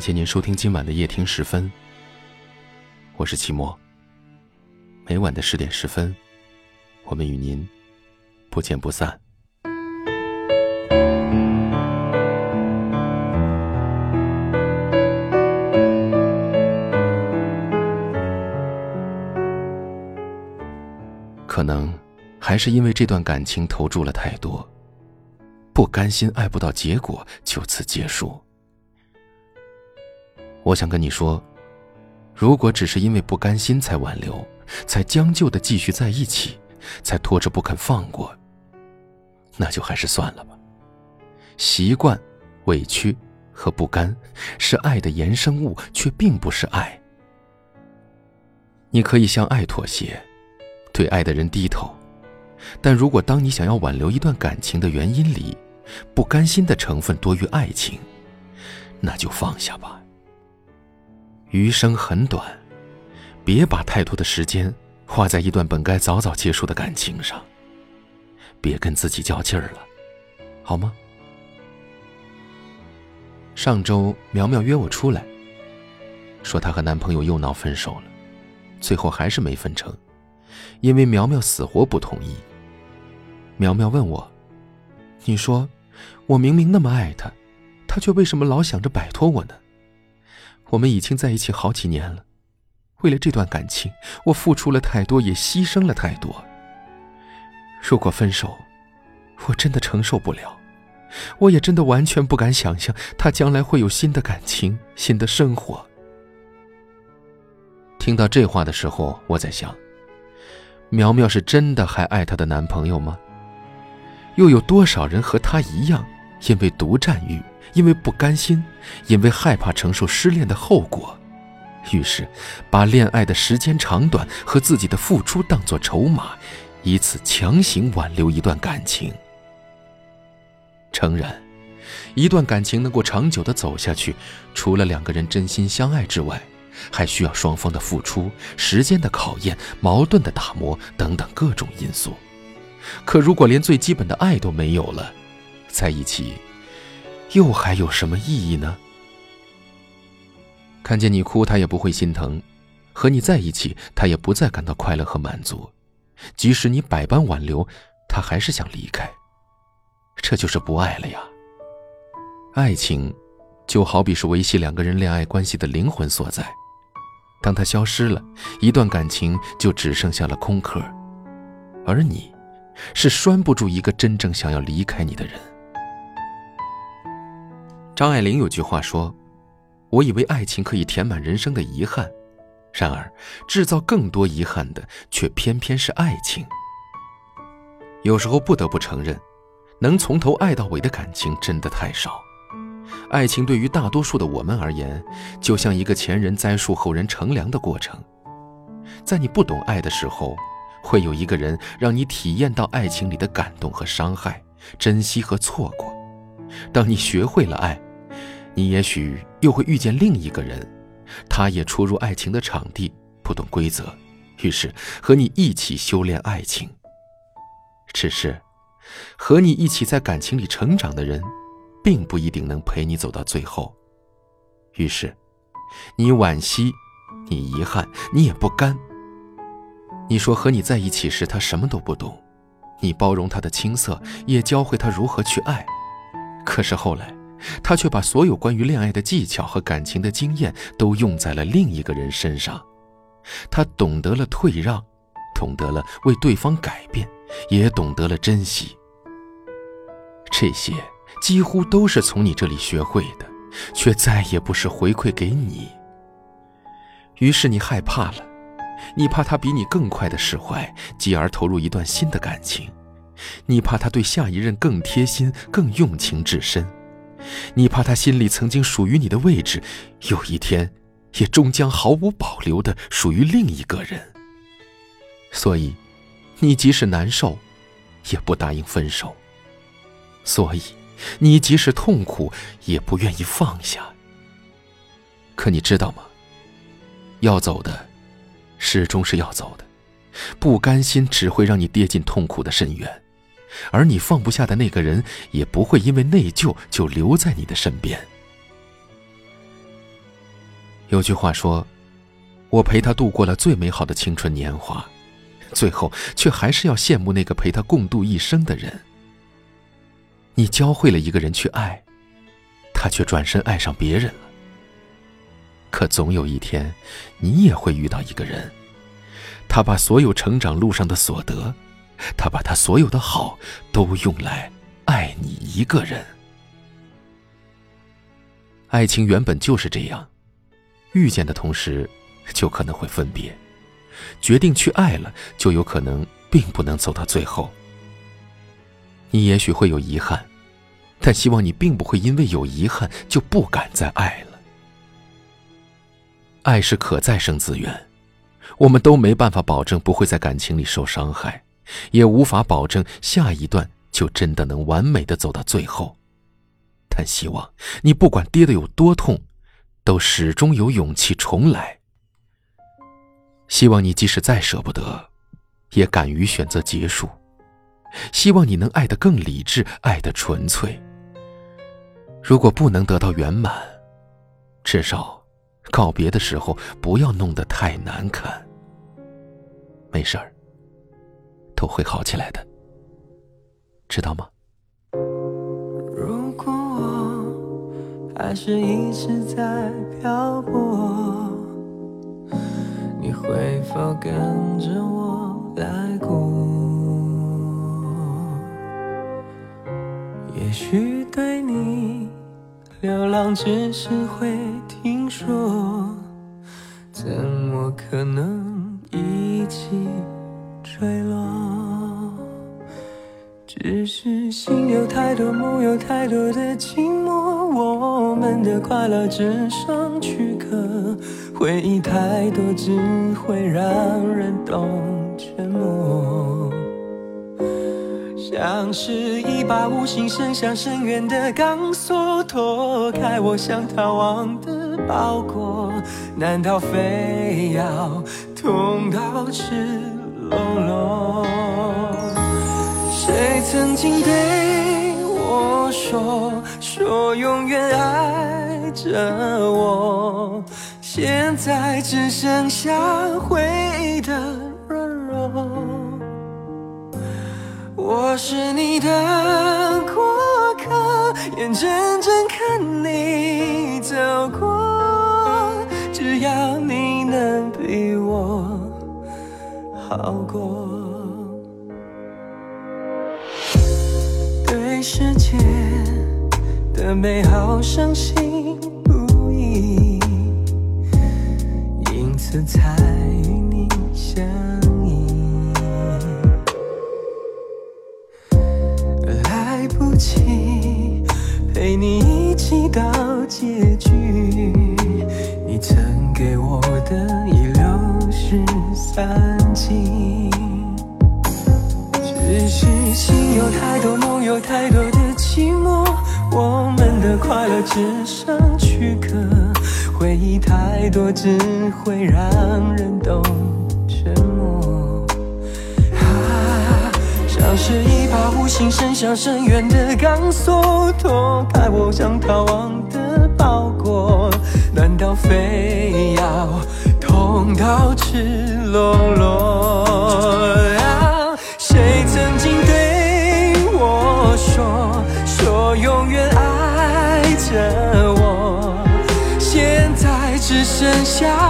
感谢您收听今晚的夜听十分，我是齐墨。每晚的十点十分，我们与您不见不散。可能还是因为这段感情投注了太多，不甘心爱不到结果就此结束。我想跟你说，如果只是因为不甘心才挽留，才将就的继续在一起，才拖着不肯放过，那就还是算了吧。习惯、委屈和不甘是爱的衍生物，却并不是爱。你可以向爱妥协，对爱的人低头，但如果当你想要挽留一段感情的原因里，不甘心的成分多于爱情，那就放下吧。余生很短，别把太多的时间花在一段本该早早结束的感情上。别跟自己较劲儿了，好吗？上周苗苗约我出来，说她和男朋友又闹分手了，最后还是没分成，因为苗苗死活不同意。苗苗问我：“你说，我明明那么爱他，他却为什么老想着摆脱我呢？”我们已经在一起好几年了，为了这段感情，我付出了太多，也牺牲了太多。如果分手，我真的承受不了，我也真的完全不敢想象他将来会有新的感情、新的生活。听到这话的时候，我在想：苗苗是真的还爱她的男朋友吗？又有多少人和她一样，因为独占欲？因为不甘心，因为害怕承受失恋的后果，于是把恋爱的时间长短和自己的付出当作筹码，以此强行挽留一段感情。诚然，一段感情能够长久的走下去，除了两个人真心相爱之外，还需要双方的付出、时间的考验、矛盾的打磨等等各种因素。可如果连最基本的爱都没有了，在一起。又还有什么意义呢？看见你哭，他也不会心疼；和你在一起，他也不再感到快乐和满足。即使你百般挽留，他还是想离开。这就是不爱了呀。爱情，就好比是维系两个人恋爱关系的灵魂所在。当它消失了，一段感情就只剩下了空壳。而你，是拴不住一个真正想要离开你的人。张爱玲有句话说：“我以为爱情可以填满人生的遗憾，然而制造更多遗憾的却偏偏是爱情。”有时候不得不承认，能从头爱到尾的感情真的太少。爱情对于大多数的我们而言，就像一个前人栽树后人乘凉的过程。在你不懂爱的时候，会有一个人让你体验到爱情里的感动和伤害，珍惜和错过。当你学会了爱，你也许又会遇见另一个人，他也初入爱情的场地，不懂规则，于是和你一起修炼爱情。只是，和你一起在感情里成长的人，并不一定能陪你走到最后。于是，你惋惜，你遗憾，你也不甘。你说和你在一起时他什么都不懂，你包容他的青涩，也教会他如何去爱。可是后来。他却把所有关于恋爱的技巧和感情的经验都用在了另一个人身上，他懂得了退让，懂得了为对方改变，也懂得了珍惜。这些几乎都是从你这里学会的，却再也不是回馈给你。于是你害怕了，你怕他比你更快的释怀，继而投入一段新的感情，你怕他对下一任更贴心，更用情至深。你怕他心里曾经属于你的位置，有一天，也终将毫无保留的属于另一个人。所以，你即使难受，也不答应分手；所以，你即使痛苦，也不愿意放下。可你知道吗？要走的，始终是要走的，不甘心只会让你跌进痛苦的深渊。而你放不下的那个人，也不会因为内疚就留在你的身边。有句话说：“我陪他度过了最美好的青春年华，最后却还是要羡慕那个陪他共度一生的人。”你教会了一个人去爱，他却转身爱上别人了。可总有一天，你也会遇到一个人，他把所有成长路上的所得，他把他所有的好，都用来爱你一个人。爱情原本就是这样，遇见的同时，就可能会分别；决定去爱了，就有可能并不能走到最后。你也许会有遗憾，但希望你并不会因为有遗憾就不敢再爱了。爱是可再生资源，我们都没办法保证不会在感情里受伤害，也无法保证下一段就真的能完美的走到最后。但希望你不管跌得有多痛，都始终有勇气重来。希望你即使再舍不得，也敢于选择结束。希望你能爱得更理智，爱得纯粹。如果不能得到圆满，至少告别的时候不要弄得太难看。没事儿，都会好起来的，知道吗？如果我还是一直在漂泊，你会否跟着我来过？也许对你流浪只是会听说，怎么可能一起坠落？只是心有太多梦，有太多的寂寞，我们的快乐只剩躯壳，回忆太多只会让人懂沉默。像是一把无形伸向深渊的钢索，脱开我想逃亡的包裹，难道非要痛到赤裸裸？谁曾经对我说，说永远爱着我，现在只剩下回忆的软弱。我是你的过客，眼睁睁看你走过，只要你能比我好过。的美好相信不疑，因此才与你相依。来不及。陪你一起到结局，你曾给我的已流失散尽。只是心有太多梦，有太多的寂寞，我们的快乐只剩躯壳，回忆太多只会让人懂沉默。啊，像是一把无形伸向深渊的钢索。开我想逃亡的包裹，难道非要痛到赤裸裸？剩下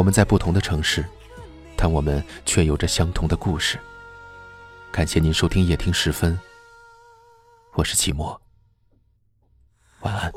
我们在不同的城市，但我们却有着相同的故事。感谢您收听夜听时分，我是寂寞，晚安。